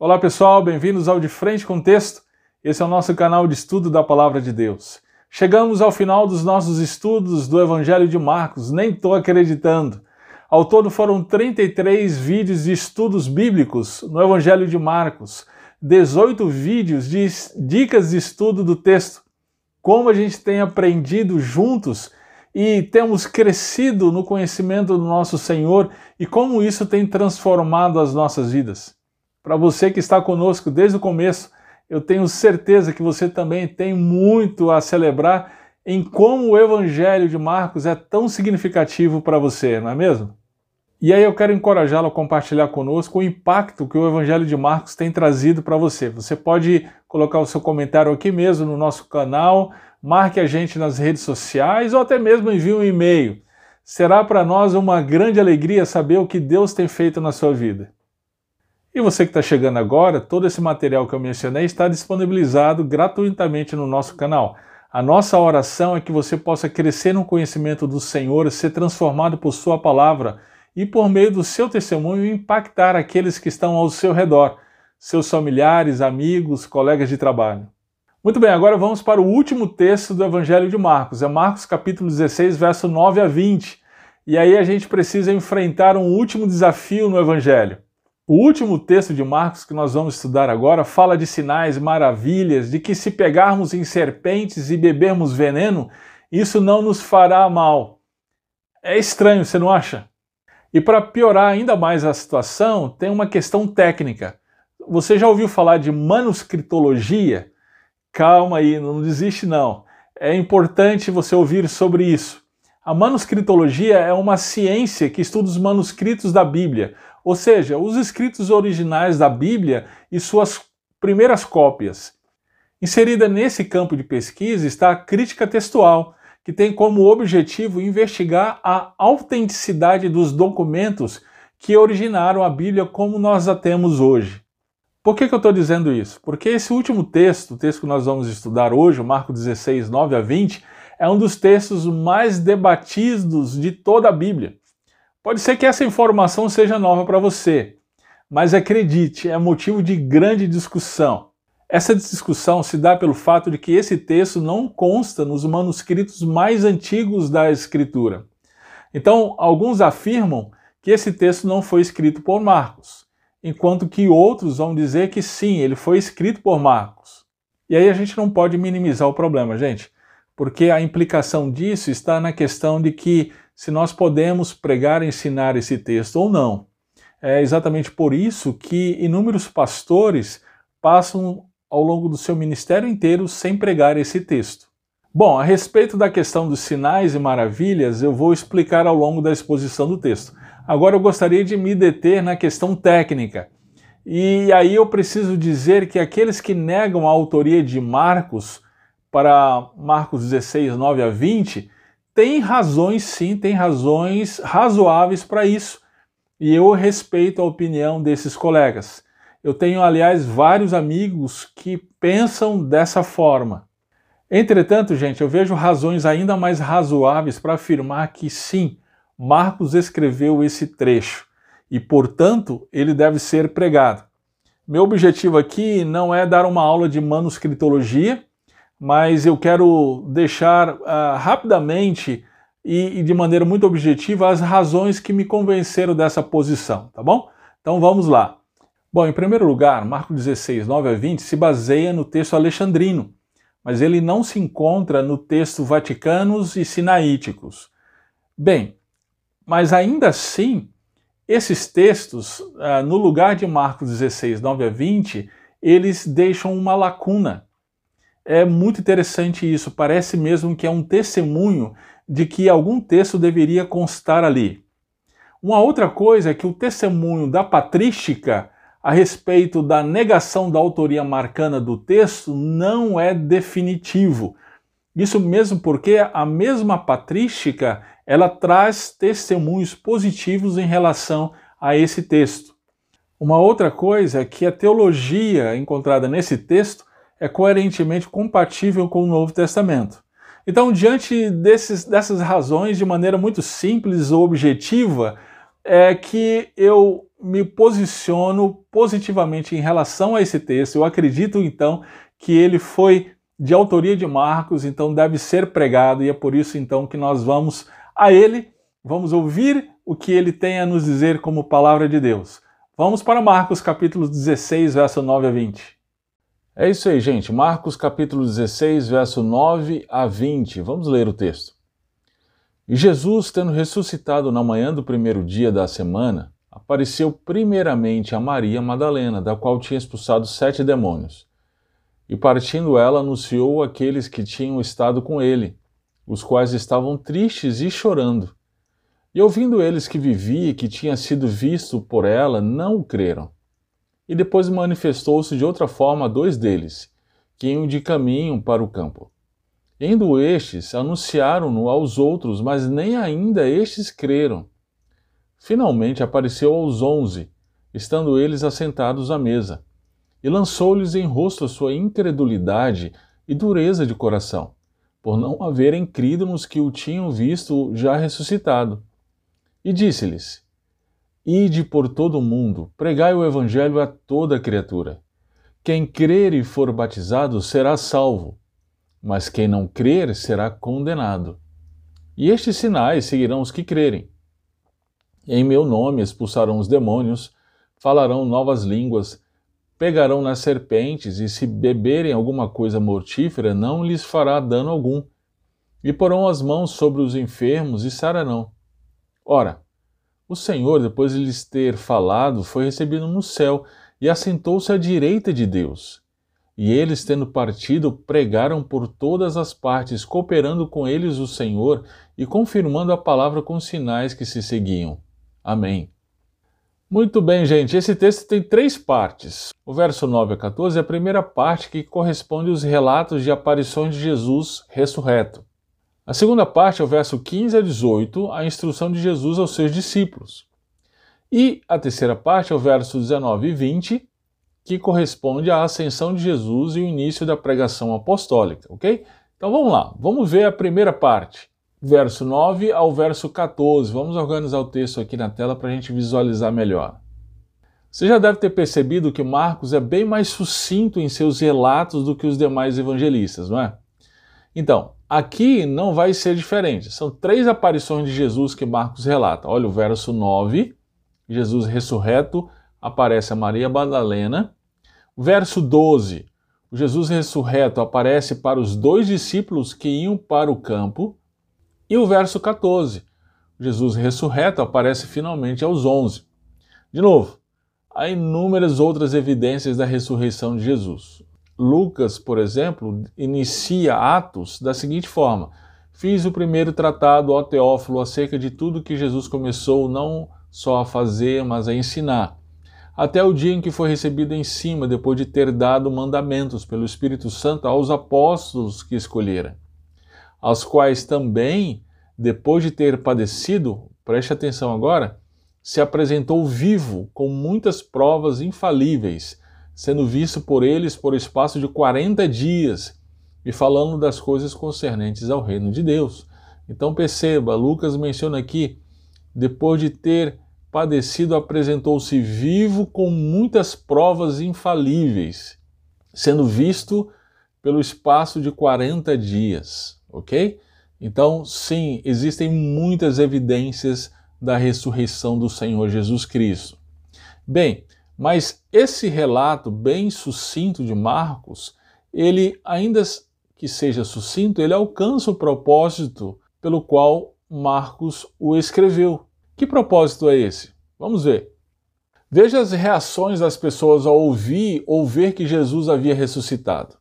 Olá pessoal, bem-vindos ao De Frente com Texto. Esse é o nosso canal de estudo da Palavra de Deus. Chegamos ao final dos nossos estudos do Evangelho de Marcos, nem estou acreditando. Ao todo foram 33 vídeos de estudos bíblicos no Evangelho de Marcos, 18 vídeos de dicas de estudo do texto. Como a gente tem aprendido juntos e temos crescido no conhecimento do nosso Senhor e como isso tem transformado as nossas vidas. Para você que está conosco desde o começo, eu tenho certeza que você também tem muito a celebrar em como o Evangelho de Marcos é tão significativo para você, não é mesmo? E aí eu quero encorajá-lo a compartilhar conosco o impacto que o Evangelho de Marcos tem trazido para você. Você pode colocar o seu comentário aqui mesmo no nosso canal, marque a gente nas redes sociais ou até mesmo envie um e-mail. Será para nós uma grande alegria saber o que Deus tem feito na sua vida. E você que está chegando agora, todo esse material que eu mencionei está disponibilizado gratuitamente no nosso canal. A nossa oração é que você possa crescer no conhecimento do Senhor, ser transformado por Sua palavra e, por meio do seu testemunho, impactar aqueles que estão ao seu redor, seus familiares, amigos, colegas de trabalho. Muito bem, agora vamos para o último texto do Evangelho de Marcos. É Marcos capítulo 16, verso 9 a 20. E aí a gente precisa enfrentar um último desafio no Evangelho. O último texto de Marcos que nós vamos estudar agora fala de sinais, maravilhas, de que se pegarmos em serpentes e bebermos veneno, isso não nos fará mal. É estranho, você não acha? E para piorar ainda mais a situação, tem uma questão técnica. Você já ouviu falar de manuscritologia? Calma aí, não desiste não. É importante você ouvir sobre isso. A manuscritologia é uma ciência que estuda os manuscritos da Bíblia, ou seja, os escritos originais da Bíblia e suas primeiras cópias. Inserida nesse campo de pesquisa está a crítica textual, que tem como objetivo investigar a autenticidade dos documentos que originaram a Bíblia como nós a temos hoje. Por que, que eu estou dizendo isso? Porque esse último texto, o texto que nós vamos estudar hoje, Marco 16, 9 a 20, é um dos textos mais debatidos de toda a Bíblia. Pode ser que essa informação seja nova para você, mas acredite, é motivo de grande discussão. Essa discussão se dá pelo fato de que esse texto não consta nos manuscritos mais antigos da Escritura. Então, alguns afirmam que esse texto não foi escrito por Marcos enquanto que outros vão dizer que sim, ele foi escrito por Marcos. E aí a gente não pode minimizar o problema, gente, porque a implicação disso está na questão de que se nós podemos pregar e ensinar esse texto ou não. É exatamente por isso que inúmeros pastores passam ao longo do seu ministério inteiro sem pregar esse texto. Bom, a respeito da questão dos sinais e maravilhas, eu vou explicar ao longo da exposição do texto. Agora eu gostaria de me deter na questão técnica. E aí eu preciso dizer que aqueles que negam a autoria de Marcos para Marcos 16, 9 a 20, têm razões sim, têm razões razoáveis para isso. E eu respeito a opinião desses colegas. Eu tenho, aliás, vários amigos que pensam dessa forma. Entretanto, gente, eu vejo razões ainda mais razoáveis para afirmar que sim, Marcos escreveu esse trecho e, portanto, ele deve ser pregado. Meu objetivo aqui não é dar uma aula de manuscritologia, mas eu quero deixar uh, rapidamente e, e, de maneira muito objetiva as razões que me convenceram dessa posição, tá bom? Então vamos lá. Bom, em primeiro lugar, Marcos 16, 9 a 20 se baseia no texto alexandrino, mas ele não se encontra no texto vaticanos e sinaíticos. Bem, mas ainda assim, esses textos, uh, no lugar de Marcos 16, 9 a 20, eles deixam uma lacuna. É muito interessante isso, parece mesmo que é um testemunho de que algum texto deveria constar ali. Uma outra coisa é que o testemunho da patrística a respeito da negação da autoria marcana do texto não é definitivo. Isso mesmo porque a mesma patrística ela traz testemunhos positivos em relação a esse texto. Uma outra coisa é que a teologia encontrada nesse texto é coerentemente compatível com o Novo Testamento. Então, diante desses, dessas razões, de maneira muito simples ou objetiva, é que eu me posiciono positivamente em relação a esse texto. Eu acredito então que ele foi de autoria de Marcos, então deve ser pregado e é por isso então que nós vamos a ele, vamos ouvir o que ele tem a nos dizer como palavra de Deus. Vamos para Marcos capítulo 16, verso 9 a 20. É isso aí, gente. Marcos capítulo 16, verso 9 a 20. Vamos ler o texto. E Jesus, tendo ressuscitado na manhã do primeiro dia da semana, apareceu primeiramente a Maria Madalena, da qual tinha expulsado sete demônios. E partindo ela, anunciou aqueles que tinham estado com ele, os quais estavam tristes e chorando. E ouvindo eles que vivia e que tinha sido visto por ela, não o creram. E depois manifestou-se de outra forma a dois deles, que iam de caminho para o campo. Indo estes, anunciaram-no aos outros, mas nem ainda estes creram. Finalmente apareceu aos onze, estando eles assentados à mesa, e lançou-lhes em rosto a sua incredulidade e dureza de coração, por não haverem crido nos que o tinham visto já ressuscitado. E disse-lhes: Ide por todo o mundo, pregai o evangelho a toda criatura. Quem crer e for batizado será salvo mas quem não crer será condenado. E estes sinais seguirão os que crerem. Em meu nome expulsarão os demônios, falarão novas línguas, pegarão nas serpentes, e se beberem alguma coisa mortífera, não lhes fará dano algum. E porão as mãos sobre os enfermos e sararão. Ora, o Senhor, depois de lhes ter falado, foi recebido no céu e assentou-se à direita de Deus. E eles, tendo partido, pregaram por todas as partes, cooperando com eles o Senhor e confirmando a palavra com sinais que se seguiam. Amém. Muito bem, gente. Esse texto tem três partes. O verso 9 a 14 é a primeira parte que corresponde aos relatos de aparições de Jesus ressurreto. A segunda parte é o verso 15 a 18, a instrução de Jesus aos seus discípulos. E a terceira parte é o verso 19 e 20, que corresponde à ascensão de Jesus e o início da pregação apostólica, ok? Então vamos lá, vamos ver a primeira parte, verso 9 ao verso 14. Vamos organizar o texto aqui na tela para a gente visualizar melhor. Você já deve ter percebido que Marcos é bem mais sucinto em seus relatos do que os demais evangelistas, não é? Então, aqui não vai ser diferente. São três aparições de Jesus que Marcos relata. Olha o verso 9, Jesus ressurreto aparece a Maria Madalena Verso 12: o Jesus ressurreto aparece para os dois discípulos que iam para o campo. E o verso 14: Jesus ressurreto aparece finalmente aos 11. De novo, há inúmeras outras evidências da ressurreição de Jesus. Lucas, por exemplo, inicia Atos da seguinte forma: Fiz o primeiro tratado ao Teófilo acerca de tudo que Jesus começou não só a fazer, mas a ensinar. Até o dia em que foi recebido em cima, depois de ter dado mandamentos pelo Espírito Santo aos apóstolos que escolhera, aos quais também, depois de ter padecido, preste atenção agora, se apresentou vivo com muitas provas infalíveis, sendo visto por eles por espaço de 40 dias e falando das coisas concernentes ao reino de Deus. Então perceba, Lucas menciona aqui, depois de ter padecido, apresentou-se vivo com muitas provas infalíveis, sendo visto pelo espaço de 40 dias, ok? Então, sim, existem muitas evidências da ressurreição do Senhor Jesus Cristo. Bem, mas esse relato bem sucinto de Marcos, ele, ainda que seja sucinto, ele alcança o propósito pelo qual Marcos o escreveu. Que propósito é esse? Vamos ver. Veja as reações das pessoas ao ouvir ou ver que Jesus havia ressuscitado.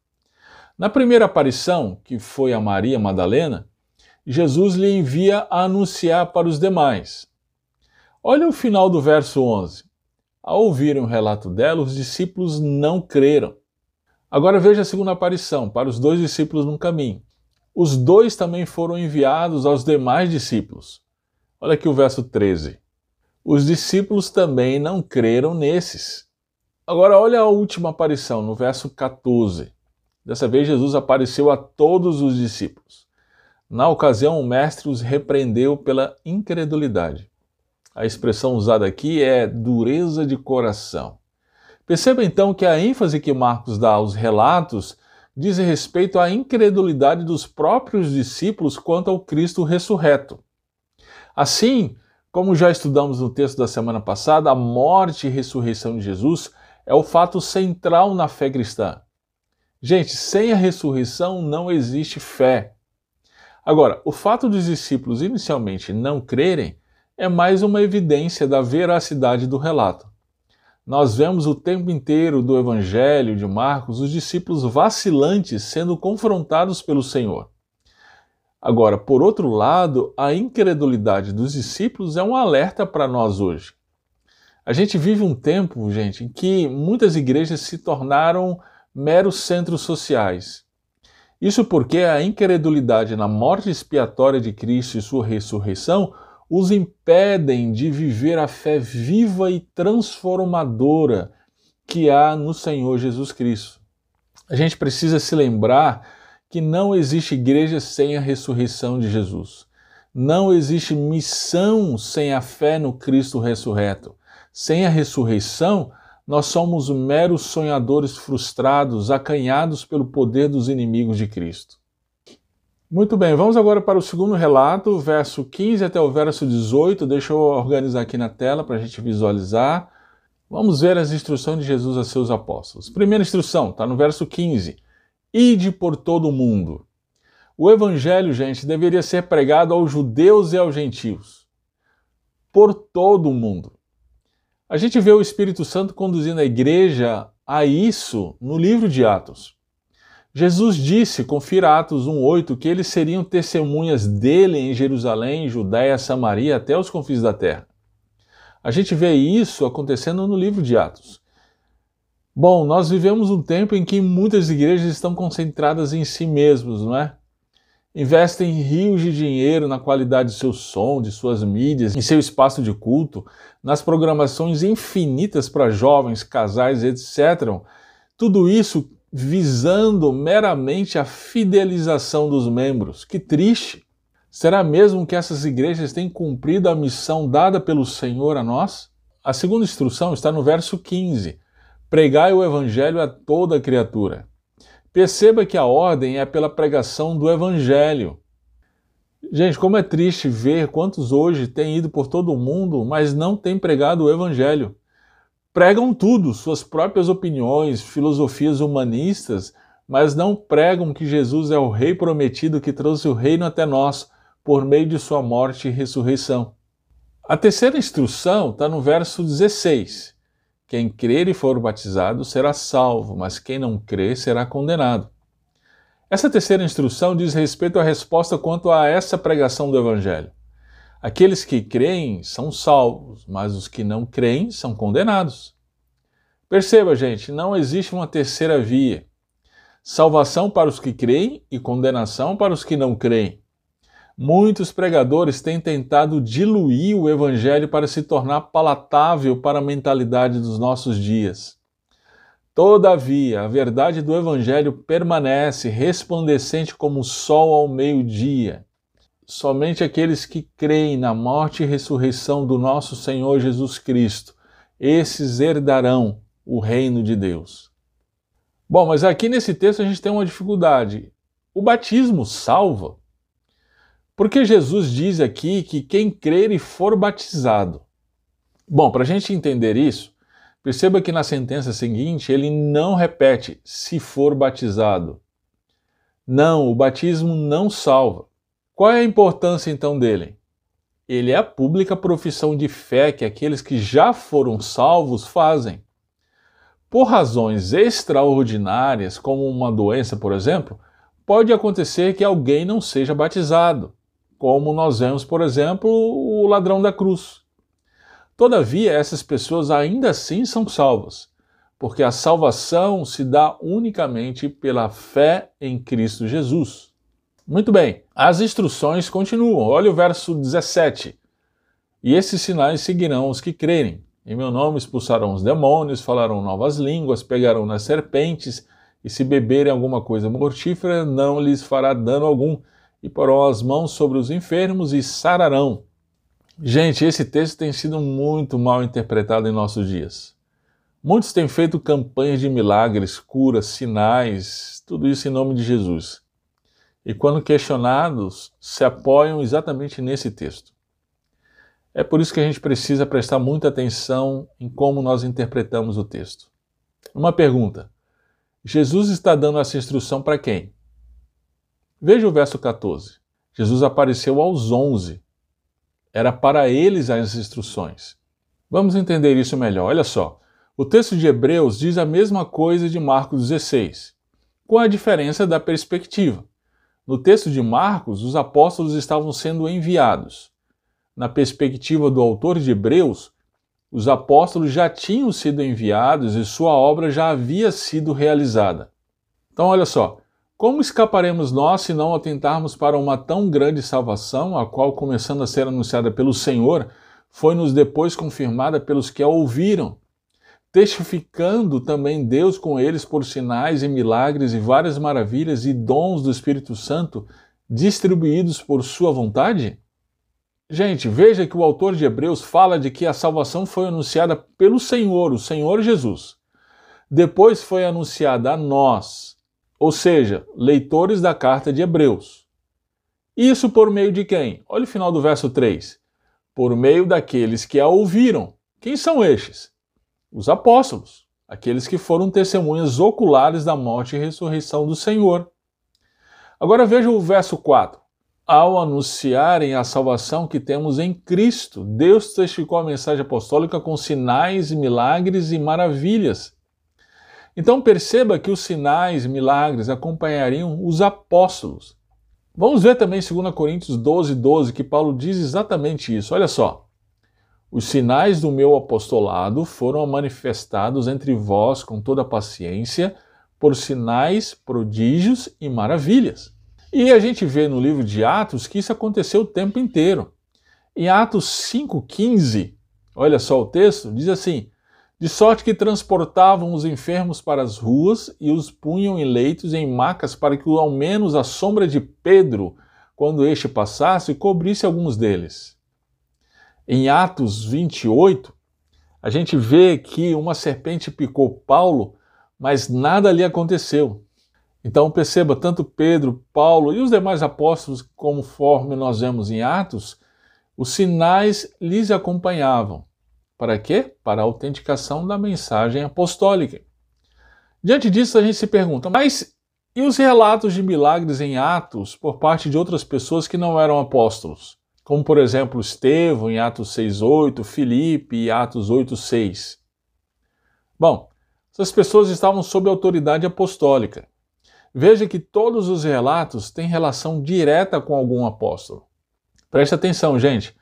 Na primeira aparição, que foi a Maria Madalena, Jesus lhe envia a anunciar para os demais. Olha o final do verso 11. Ao ouvirem o relato dela, os discípulos não creram. Agora veja a segunda aparição, para os dois discípulos no caminho. Os dois também foram enviados aos demais discípulos. Olha aqui o verso 13. Os discípulos também não creram nesses. Agora, olha a última aparição, no verso 14. Dessa vez, Jesus apareceu a todos os discípulos. Na ocasião, o mestre os repreendeu pela incredulidade. A expressão usada aqui é dureza de coração. Perceba então que a ênfase que Marcos dá aos relatos diz respeito à incredulidade dos próprios discípulos quanto ao Cristo ressurreto. Assim, como já estudamos no texto da semana passada, a morte e ressurreição de Jesus é o fato central na fé cristã. Gente, sem a ressurreição não existe fé. Agora, o fato dos discípulos inicialmente não crerem é mais uma evidência da veracidade do relato. Nós vemos o tempo inteiro do Evangelho de Marcos os discípulos vacilantes sendo confrontados pelo Senhor. Agora, por outro lado, a incredulidade dos discípulos é um alerta para nós hoje. A gente vive um tempo, gente, em que muitas igrejas se tornaram meros centros sociais. Isso porque a incredulidade na morte expiatória de Cristo e sua ressurreição os impedem de viver a fé viva e transformadora que há no Senhor Jesus Cristo. A gente precisa se lembrar que não existe igreja sem a ressurreição de Jesus. Não existe missão sem a fé no Cristo ressurreto. Sem a ressurreição, nós somos meros sonhadores frustrados, acanhados pelo poder dos inimigos de Cristo. Muito bem, vamos agora para o segundo relato, verso 15 até o verso 18. Deixa eu organizar aqui na tela para a gente visualizar. Vamos ver as instruções de Jesus a seus apóstolos. Primeira instrução, está no verso 15. Ide por todo o mundo. O evangelho, gente, deveria ser pregado aos judeus e aos gentios. Por todo o mundo. A gente vê o Espírito Santo conduzindo a igreja a isso no livro de Atos. Jesus disse, confira Atos 1,8, que eles seriam testemunhas dele em Jerusalém, Judéia, Samaria, até os confins da terra. A gente vê isso acontecendo no livro de Atos. Bom, nós vivemos um tempo em que muitas igrejas estão concentradas em si mesmos, não é? Investem rios de dinheiro na qualidade de seu som, de suas mídias, em seu espaço de culto, nas programações infinitas para jovens, casais, etc. Tudo isso visando meramente a fidelização dos membros. Que triste! Será mesmo que essas igrejas têm cumprido a missão dada pelo Senhor a nós? A segunda instrução está no verso 15: Pregai o evangelho a toda criatura. Perceba que a ordem é pela pregação do evangelho. Gente, como é triste ver quantos hoje têm ido por todo o mundo, mas não têm pregado o evangelho pregam tudo, suas próprias opiniões, filosofias humanistas, mas não pregam que Jesus é o Rei prometido que trouxe o reino até nós por meio de sua morte e ressurreição. A terceira instrução está no verso 16. Quem crer e for batizado será salvo, mas quem não crer será condenado. Essa terceira instrução diz respeito à resposta quanto a essa pregação do Evangelho. Aqueles que creem são salvos, mas os que não creem são condenados. Perceba, gente, não existe uma terceira via. Salvação para os que creem e condenação para os que não creem. Muitos pregadores têm tentado diluir o evangelho para se tornar palatável para a mentalidade dos nossos dias. Todavia, a verdade do evangelho permanece resplandecente como o sol ao meio-dia somente aqueles que creem na morte e ressurreição do nosso Senhor Jesus Cristo, esses herdarão o reino de Deus. Bom, mas aqui nesse texto a gente tem uma dificuldade. O batismo salva? Porque Jesus diz aqui que quem crer e for batizado. Bom, para a gente entender isso, perceba que na sentença seguinte ele não repete se for batizado. Não, o batismo não salva. Qual é a importância então dele? Ele é a pública profissão de fé que aqueles que já foram salvos fazem. Por razões extraordinárias, como uma doença, por exemplo, pode acontecer que alguém não seja batizado, como nós vemos, por exemplo, o ladrão da cruz. Todavia, essas pessoas ainda assim são salvas, porque a salvação se dá unicamente pela fé em Cristo Jesus. Muito bem, as instruções continuam. Olha o verso 17. E esses sinais seguirão os que crerem. Em meu nome expulsarão os demônios, falarão novas línguas, pegarão nas serpentes, e se beberem alguma coisa mortífera, não lhes fará dano algum, e porão as mãos sobre os enfermos e sararão. Gente, esse texto tem sido muito mal interpretado em nossos dias. Muitos têm feito campanhas de milagres, curas, sinais, tudo isso em nome de Jesus. E quando questionados, se apoiam exatamente nesse texto. É por isso que a gente precisa prestar muita atenção em como nós interpretamos o texto. Uma pergunta: Jesus está dando essa instrução para quem? Veja o verso 14. Jesus apareceu aos onze. Era para eles as instruções. Vamos entender isso melhor. Olha só. O texto de Hebreus diz a mesma coisa de Marcos 16, com a diferença da perspectiva. No texto de Marcos, os apóstolos estavam sendo enviados. Na perspectiva do autor de Hebreus, os apóstolos já tinham sido enviados e sua obra já havia sido realizada. Então, olha só, como escaparemos nós se não atentarmos para uma tão grande salvação, a qual, começando a ser anunciada pelo Senhor, foi-nos depois confirmada pelos que a ouviram, testificando também Deus com eles por sinais e milagres e várias maravilhas e dons do Espírito Santo distribuídos por sua vontade? Gente, veja que o autor de Hebreus fala de que a salvação foi anunciada pelo Senhor, o Senhor Jesus. Depois foi anunciada a nós, ou seja, leitores da carta de Hebreus. Isso por meio de quem? Olha o final do verso 3. Por meio daqueles que a ouviram. Quem são estes? Os apóstolos, aqueles que foram testemunhas oculares da morte e ressurreição do Senhor. Agora veja o verso 4 ao anunciarem a salvação que temos em Cristo. Deus testificou a mensagem apostólica com sinais, milagres e maravilhas. Então perceba que os sinais milagres acompanhariam os apóstolos. Vamos ver também 2 Coríntios 12, 12, que Paulo diz exatamente isso. Olha só. Os sinais do meu apostolado foram manifestados entre vós com toda paciência, por sinais, prodígios e maravilhas. E a gente vê no livro de Atos que isso aconteceu o tempo inteiro. Em Atos 5,15, olha só o texto, diz assim: De sorte que transportavam os enfermos para as ruas e os punham em leitos e em macas para que ao menos a sombra de Pedro, quando este passasse, cobrisse alguns deles. Em Atos 28, a gente vê que uma serpente picou Paulo, mas nada lhe aconteceu. Então perceba, tanto Pedro, Paulo e os demais apóstolos, conforme nós vemos em Atos, os sinais lhes acompanhavam. Para quê? Para a autenticação da mensagem apostólica. Diante disso, a gente se pergunta, mas e os relatos de milagres em Atos por parte de outras pessoas que não eram apóstolos? Como, por exemplo, Estevão em Atos 6,8, Filipe em Atos 8,6. Bom, essas pessoas estavam sob autoridade apostólica. Veja que todos os relatos têm relação direta com algum apóstolo. Preste atenção, gente.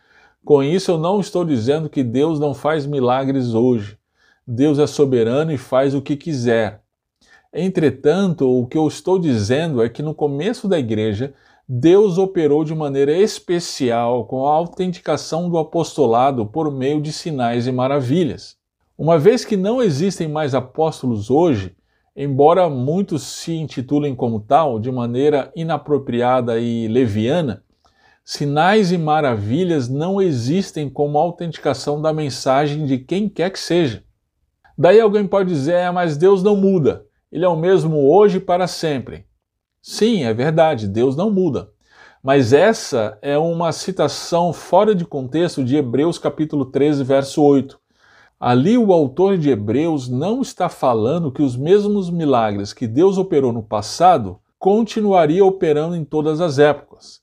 Com isso, eu não estou dizendo que Deus não faz milagres hoje. Deus é soberano e faz o que quiser. Entretanto, o que eu estou dizendo é que no começo da igreja, Deus operou de maneira especial com a autenticação do apostolado por meio de sinais e maravilhas. Uma vez que não existem mais apóstolos hoje, embora muitos se intitulem como tal de maneira inapropriada e leviana, sinais e maravilhas não existem como autenticação da mensagem de quem quer que seja. Daí alguém pode dizer, é, mas Deus não muda, ele é o mesmo hoje e para sempre. Sim, é verdade, Deus não muda. Mas essa é uma citação fora de contexto de Hebreus capítulo 13, verso 8, Ali o autor de Hebreus não está falando que os mesmos milagres que Deus operou no passado continuaria operando em todas as épocas.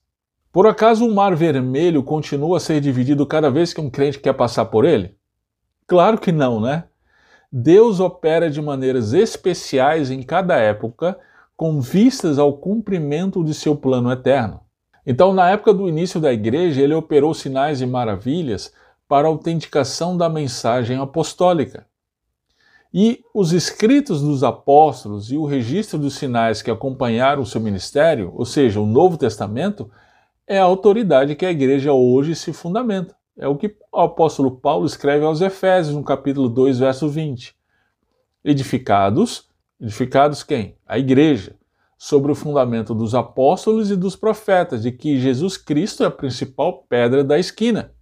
Por acaso o Mar Vermelho continua a ser dividido cada vez que um crente quer passar por ele? Claro que não, né? Deus opera de maneiras especiais em cada época, com vistas ao cumprimento de seu plano eterno. Então, na época do início da igreja, ele operou sinais e maravilhas para a autenticação da mensagem apostólica. E os escritos dos apóstolos e o registro dos sinais que acompanharam o seu ministério, ou seja, o Novo Testamento, é a autoridade que a igreja hoje se fundamenta. É o que o apóstolo Paulo escreve aos Efésios, no capítulo 2, verso 20. Edificados, edificados quem? A igreja, sobre o fundamento dos apóstolos e dos profetas, de que Jesus Cristo é a principal pedra da esquina.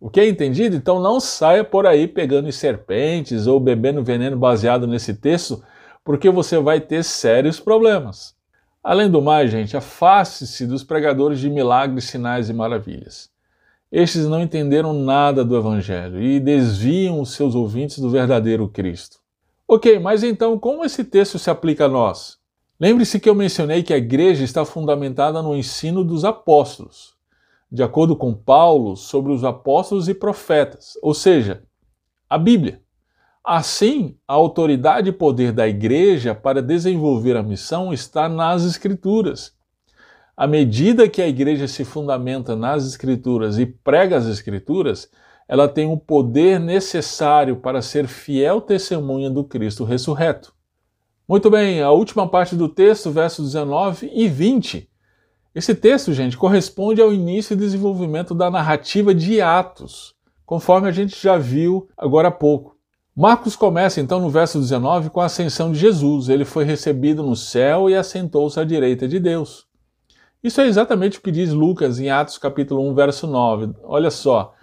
O que é entendido? Então não saia por aí pegando em serpentes ou bebendo veneno baseado nesse texto, porque você vai ter sérios problemas. Além do mais, gente, afaste-se dos pregadores de milagres, sinais e maravilhas. Estes não entenderam nada do Evangelho e desviam os seus ouvintes do verdadeiro Cristo. Ok, mas então como esse texto se aplica a nós? Lembre-se que eu mencionei que a igreja está fundamentada no ensino dos apóstolos, de acordo com Paulo, sobre os apóstolos e profetas, ou seja, a Bíblia. Assim, a autoridade e poder da igreja para desenvolver a missão está nas Escrituras. À medida que a igreja se fundamenta nas Escrituras e prega as Escrituras, ela tem o poder necessário para ser fiel testemunha do Cristo ressurreto. Muito bem, a última parte do texto, versos 19 e 20. Esse texto, gente, corresponde ao início e desenvolvimento da narrativa de Atos, conforme a gente já viu agora há pouco. Marcos começa então no verso 19 com a ascensão de Jesus. Ele foi recebido no céu e assentou-se à direita de Deus. Isso é exatamente o que diz Lucas em Atos capítulo 1, verso 9. Olha só.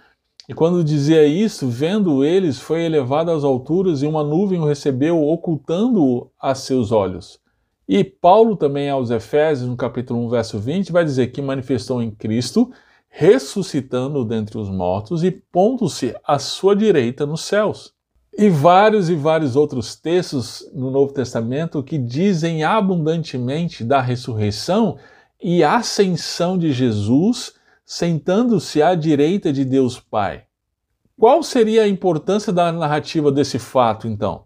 E quando dizia isso, vendo eles, foi elevado às alturas e uma nuvem o recebeu, ocultando-o a seus olhos. E Paulo também aos Efésios, no capítulo 1, verso 20, vai dizer que manifestou em Cristo, ressuscitando dentre os mortos e pondo-se à sua direita nos céus e vários e vários outros textos no Novo Testamento que dizem abundantemente da ressurreição e ascensão de Jesus, sentando-se à direita de Deus Pai. Qual seria a importância da narrativa desse fato, então?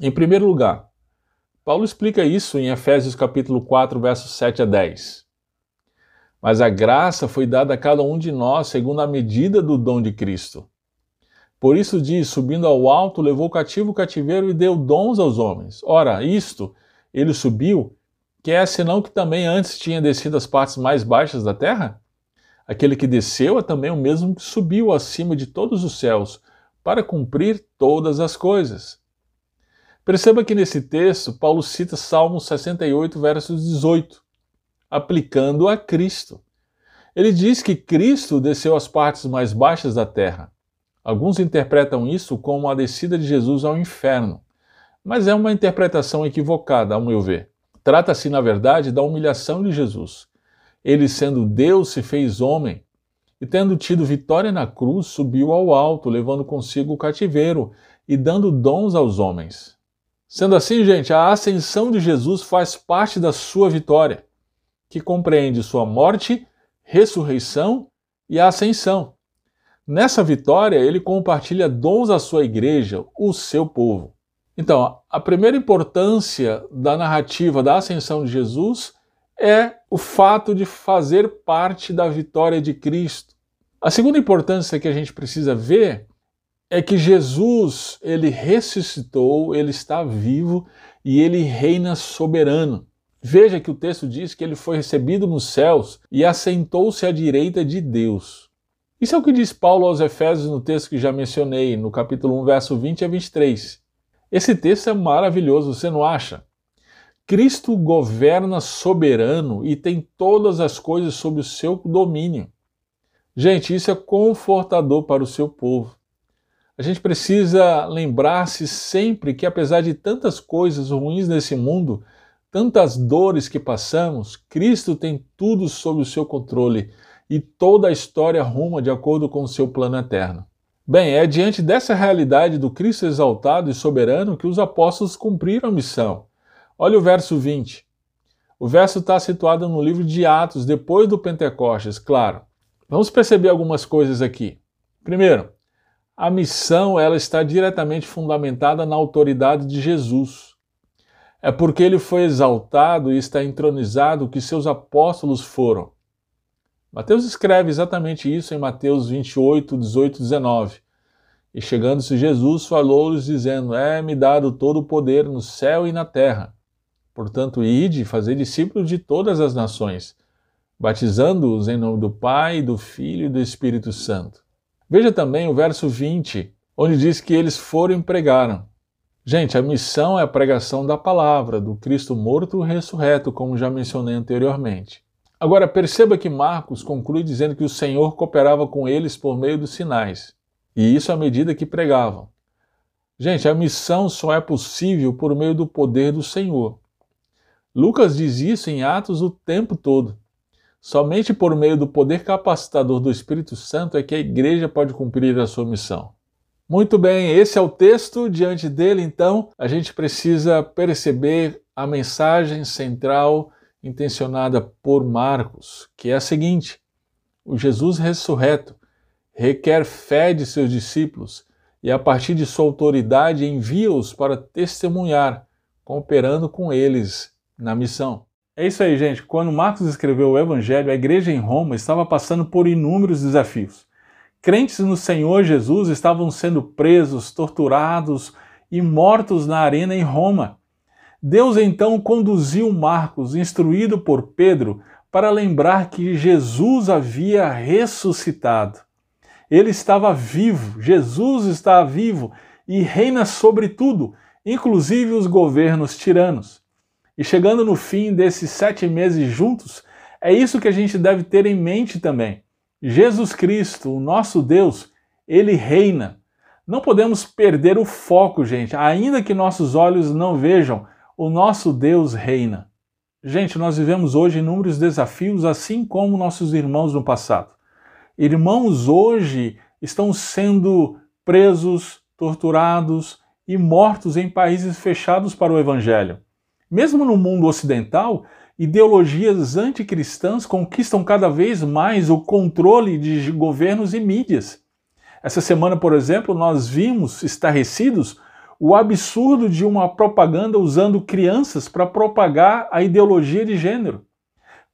Em primeiro lugar, Paulo explica isso em Efésios capítulo 4, versos 7 a 10. Mas a graça foi dada a cada um de nós segundo a medida do dom de Cristo. Por isso diz: subindo ao alto, levou cativo o cativeiro e deu dons aos homens. Ora, isto ele subiu, que é senão que também antes tinha descido as partes mais baixas da terra? Aquele que desceu é também o mesmo que subiu acima de todos os céus, para cumprir todas as coisas. Perceba que nesse texto, Paulo cita Salmo 68, versos 18, aplicando a Cristo. Ele diz que Cristo desceu às partes mais baixas da terra. Alguns interpretam isso como a descida de Jesus ao inferno, mas é uma interpretação equivocada, ao meu ver. Trata-se, na verdade, da humilhação de Jesus. Ele, sendo Deus, se fez homem e, tendo tido vitória na cruz, subiu ao alto, levando consigo o cativeiro e dando dons aos homens. Sendo assim, gente, a ascensão de Jesus faz parte da sua vitória, que compreende sua morte, ressurreição e ascensão. Nessa vitória, ele compartilha dons à sua igreja, o seu povo. Então, a primeira importância da narrativa da ascensão de Jesus é o fato de fazer parte da vitória de Cristo. A segunda importância que a gente precisa ver é que Jesus, ele ressuscitou, ele está vivo e ele reina soberano. Veja que o texto diz que ele foi recebido nos céus e assentou-se à direita de Deus. Isso é o que diz Paulo aos Efésios no texto que já mencionei, no capítulo 1, verso 20 a 23. Esse texto é maravilhoso, você não acha? Cristo governa soberano e tem todas as coisas sob o seu domínio. Gente, isso é confortador para o seu povo. A gente precisa lembrar-se sempre que, apesar de tantas coisas ruins nesse mundo, tantas dores que passamos, Cristo tem tudo sob o seu controle e toda a história ruma de acordo com o seu plano eterno. Bem, é diante dessa realidade do Cristo exaltado e soberano que os apóstolos cumpriram a missão. Olha o verso 20. O verso está situado no livro de Atos, depois do Pentecostes, claro. Vamos perceber algumas coisas aqui. Primeiro, a missão ela está diretamente fundamentada na autoridade de Jesus. É porque ele foi exaltado e está entronizado que seus apóstolos foram. Mateus escreve exatamente isso em Mateus 28, 18, 19. E chegando-se Jesus, falou-lhes, dizendo: É-me dado todo o poder no céu e na terra. Portanto, ide fazer discípulos de todas as nações, batizando-os em nome do Pai, do Filho e do Espírito Santo. Veja também o verso 20, onde diz que eles foram e pregaram. Gente, a missão é a pregação da palavra, do Cristo morto e ressurreto, como já mencionei anteriormente. Agora, perceba que Marcos conclui dizendo que o Senhor cooperava com eles por meio dos sinais, e isso à medida que pregavam. Gente, a missão só é possível por meio do poder do Senhor. Lucas diz isso em Atos o tempo todo. Somente por meio do poder capacitador do Espírito Santo é que a igreja pode cumprir a sua missão. Muito bem, esse é o texto. Diante dele, então, a gente precisa perceber a mensagem central intencionada por Marcos, que é a seguinte: o Jesus ressurreto requer fé de seus discípulos e, a partir de sua autoridade, envia-os para testemunhar, cooperando com eles na missão. É isso aí, gente. Quando Marcos escreveu o Evangelho, a igreja em Roma estava passando por inúmeros desafios. Crentes no Senhor Jesus estavam sendo presos, torturados e mortos na arena em Roma. Deus então conduziu Marcos, instruído por Pedro, para lembrar que Jesus havia ressuscitado. Ele estava vivo, Jesus está vivo e reina sobre tudo, inclusive os governos tiranos. E chegando no fim desses sete meses juntos, é isso que a gente deve ter em mente também. Jesus Cristo, o nosso Deus, ele reina. Não podemos perder o foco, gente, ainda que nossos olhos não vejam o nosso Deus reina. Gente, nós vivemos hoje inúmeros desafios, assim como nossos irmãos no passado. Irmãos hoje estão sendo presos, torturados e mortos em países fechados para o Evangelho. Mesmo no mundo ocidental, ideologias anticristãs conquistam cada vez mais o controle de governos e mídias. Essa semana, por exemplo, nós vimos estarrecidos o absurdo de uma propaganda usando crianças para propagar a ideologia de gênero.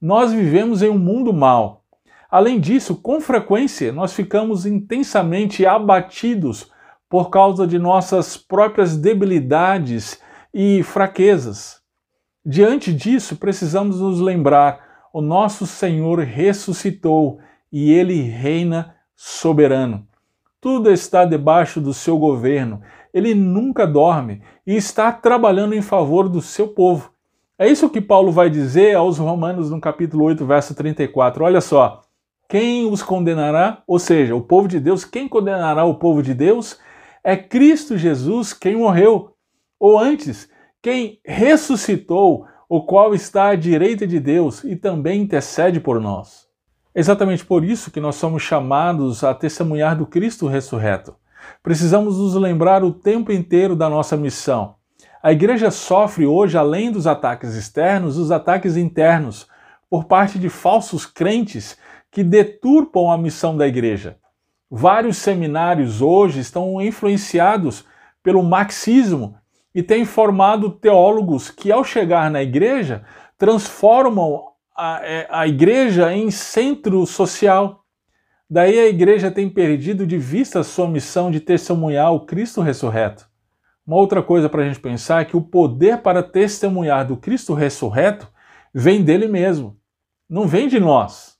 Nós vivemos em um mundo mau. Além disso, com frequência, nós ficamos intensamente abatidos por causa de nossas próprias debilidades e fraquezas. Diante disso, precisamos nos lembrar: o nosso Senhor ressuscitou e ele reina soberano. Tudo está debaixo do seu governo ele nunca dorme e está trabalhando em favor do seu povo. É isso que Paulo vai dizer aos Romanos no capítulo 8, verso 34. Olha só. Quem os condenará? Ou seja, o povo de Deus, quem condenará o povo de Deus? É Cristo Jesus quem morreu. Ou antes, quem ressuscitou, o qual está à direita de Deus e também intercede por nós. É exatamente por isso que nós somos chamados a testemunhar do Cristo ressurreto. Precisamos nos lembrar o tempo inteiro da nossa missão. A igreja sofre hoje, além dos ataques externos, os ataques internos por parte de falsos crentes que deturpam a missão da igreja. Vários seminários hoje estão influenciados pelo marxismo e têm formado teólogos que, ao chegar na igreja, transformam a, é, a igreja em centro social. Daí a igreja tem perdido de vista sua missão de testemunhar o Cristo ressurreto. Uma outra coisa para a gente pensar é que o poder para testemunhar do Cristo ressurreto vem dele mesmo, não vem de nós.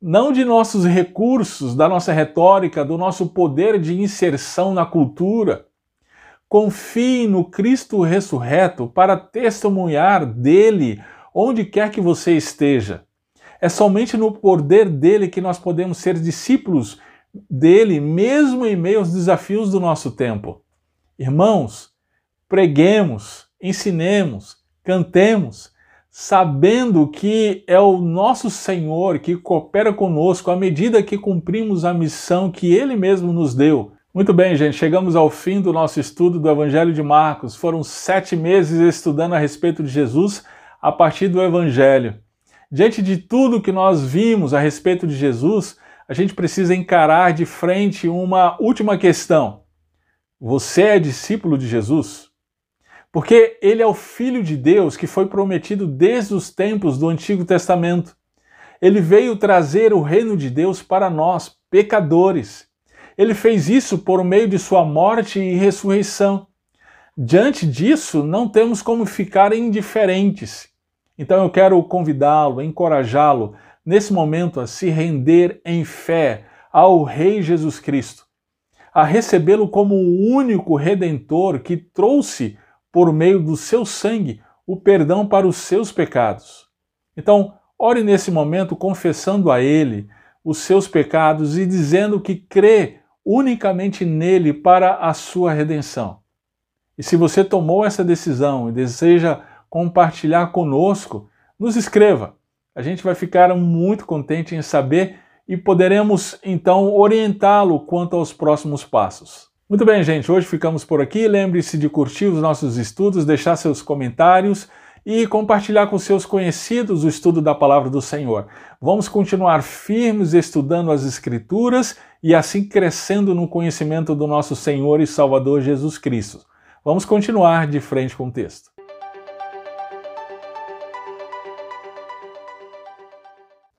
Não de nossos recursos, da nossa retórica, do nosso poder de inserção na cultura. Confie no Cristo ressurreto para testemunhar dele onde quer que você esteja. É somente no poder dele que nós podemos ser discípulos dele, mesmo em meio aos desafios do nosso tempo. Irmãos, preguemos, ensinemos, cantemos, sabendo que é o nosso Senhor que coopera conosco à medida que cumprimos a missão que ele mesmo nos deu. Muito bem, gente, chegamos ao fim do nosso estudo do Evangelho de Marcos. Foram sete meses estudando a respeito de Jesus a partir do Evangelho. Diante de tudo que nós vimos a respeito de Jesus, a gente precisa encarar de frente uma última questão. Você é discípulo de Jesus? Porque ele é o Filho de Deus que foi prometido desde os tempos do Antigo Testamento. Ele veio trazer o reino de Deus para nós, pecadores. Ele fez isso por meio de sua morte e ressurreição. Diante disso, não temos como ficar indiferentes. Então eu quero convidá-lo, encorajá-lo nesse momento a se render em fé ao Rei Jesus Cristo, a recebê-lo como o único redentor que trouxe por meio do seu sangue o perdão para os seus pecados. Então, ore nesse momento confessando a Ele os seus pecados e dizendo que crê unicamente nele para a sua redenção. E se você tomou essa decisão e deseja compartilhar conosco, nos escreva. A gente vai ficar muito contente em saber e poderemos então orientá-lo quanto aos próximos passos. Muito bem, gente, hoje ficamos por aqui. Lembre-se de curtir os nossos estudos, deixar seus comentários e compartilhar com seus conhecidos o estudo da palavra do Senhor. Vamos continuar firmes estudando as Escrituras e assim crescendo no conhecimento do nosso Senhor e Salvador Jesus Cristo. Vamos continuar de frente com o texto.